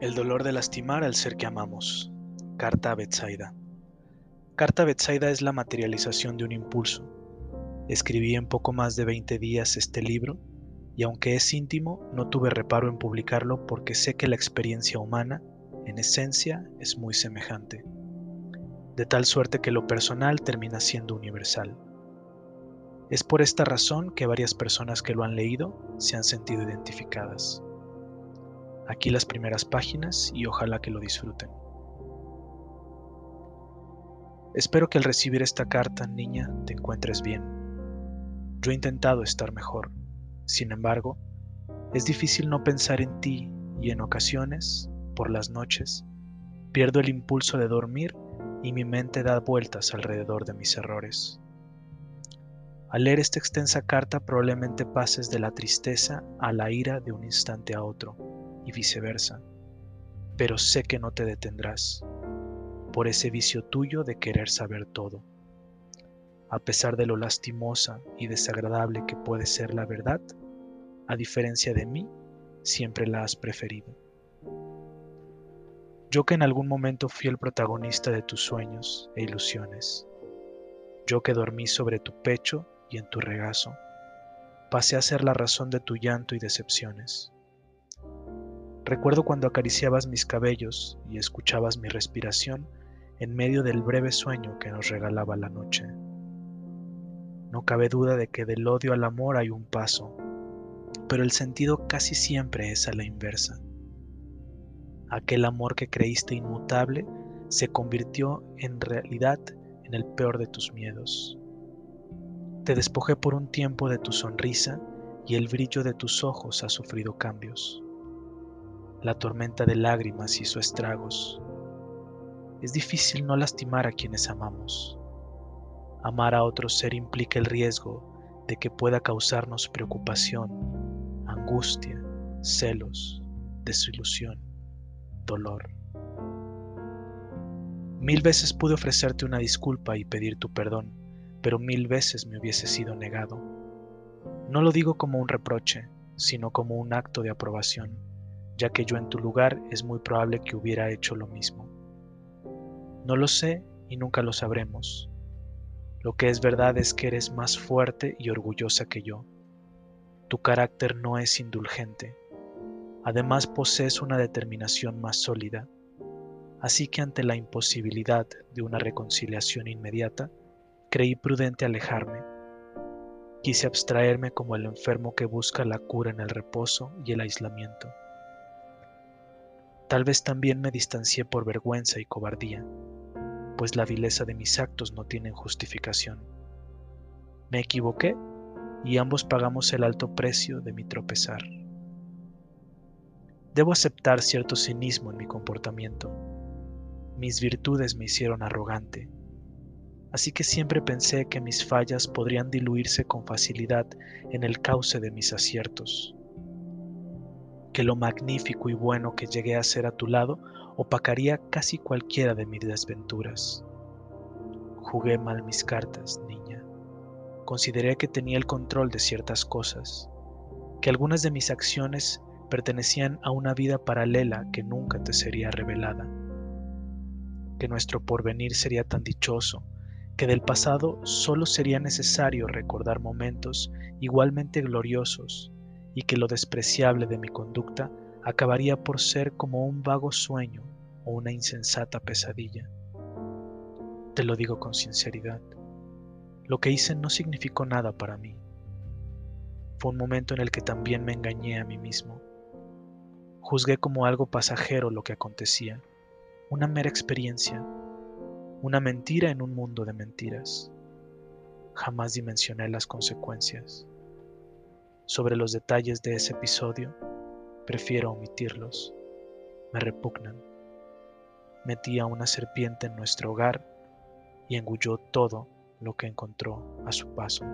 El dolor de lastimar al ser que amamos. Carta a Betsaida. Carta a Betsaida es la materialización de un impulso. Escribí en poco más de 20 días este libro y aunque es íntimo, no tuve reparo en publicarlo porque sé que la experiencia humana, en esencia, es muy semejante. De tal suerte que lo personal termina siendo universal. Es por esta razón que varias personas que lo han leído se han sentido identificadas. Aquí las primeras páginas y ojalá que lo disfruten. Espero que al recibir esta carta, niña, te encuentres bien. Yo he intentado estar mejor. Sin embargo, es difícil no pensar en ti y en ocasiones, por las noches, pierdo el impulso de dormir y mi mente da vueltas alrededor de mis errores. Al leer esta extensa carta probablemente pases de la tristeza a la ira de un instante a otro, y viceversa, pero sé que no te detendrás por ese vicio tuyo de querer saber todo. A pesar de lo lastimosa y desagradable que puede ser la verdad, a diferencia de mí, siempre la has preferido. Yo que en algún momento fui el protagonista de tus sueños e ilusiones, yo que dormí sobre tu pecho y en tu regazo, pasé a ser la razón de tu llanto y decepciones. Recuerdo cuando acariciabas mis cabellos y escuchabas mi respiración en medio del breve sueño que nos regalaba la noche. No cabe duda de que del odio al amor hay un paso, pero el sentido casi siempre es a la inversa. Aquel amor que creíste inmutable se convirtió en realidad en el peor de tus miedos. Te despojé por un tiempo de tu sonrisa y el brillo de tus ojos ha sufrido cambios. La tormenta de lágrimas hizo estragos. Es difícil no lastimar a quienes amamos. Amar a otro ser implica el riesgo de que pueda causarnos preocupación, angustia, celos, desilusión, dolor. Mil veces pude ofrecerte una disculpa y pedir tu perdón pero mil veces me hubiese sido negado. No lo digo como un reproche, sino como un acto de aprobación, ya que yo en tu lugar es muy probable que hubiera hecho lo mismo. No lo sé y nunca lo sabremos. Lo que es verdad es que eres más fuerte y orgullosa que yo. Tu carácter no es indulgente. Además posees una determinación más sólida. Así que ante la imposibilidad de una reconciliación inmediata, creí prudente alejarme. Quise abstraerme como el enfermo que busca la cura en el reposo y el aislamiento. Tal vez también me distancié por vergüenza y cobardía, pues la vileza de mis actos no tiene justificación. Me equivoqué y ambos pagamos el alto precio de mi tropezar. Debo aceptar cierto cinismo en mi comportamiento. Mis virtudes me hicieron arrogante así que siempre pensé que mis fallas podrían diluirse con facilidad en el cauce de mis aciertos, que lo magnífico y bueno que llegué a ser a tu lado opacaría casi cualquiera de mis desventuras. Jugué mal mis cartas, niña. Consideré que tenía el control de ciertas cosas, que algunas de mis acciones pertenecían a una vida paralela que nunca te sería revelada, que nuestro porvenir sería tan dichoso que del pasado solo sería necesario recordar momentos igualmente gloriosos y que lo despreciable de mi conducta acabaría por ser como un vago sueño o una insensata pesadilla. Te lo digo con sinceridad. Lo que hice no significó nada para mí. Fue un momento en el que también me engañé a mí mismo. Juzgué como algo pasajero lo que acontecía, una mera experiencia una mentira en un mundo de mentiras. Jamás dimensioné las consecuencias. Sobre los detalles de ese episodio, prefiero omitirlos. Me repugnan. Metí a una serpiente en nuestro hogar y engulló todo lo que encontró a su paso.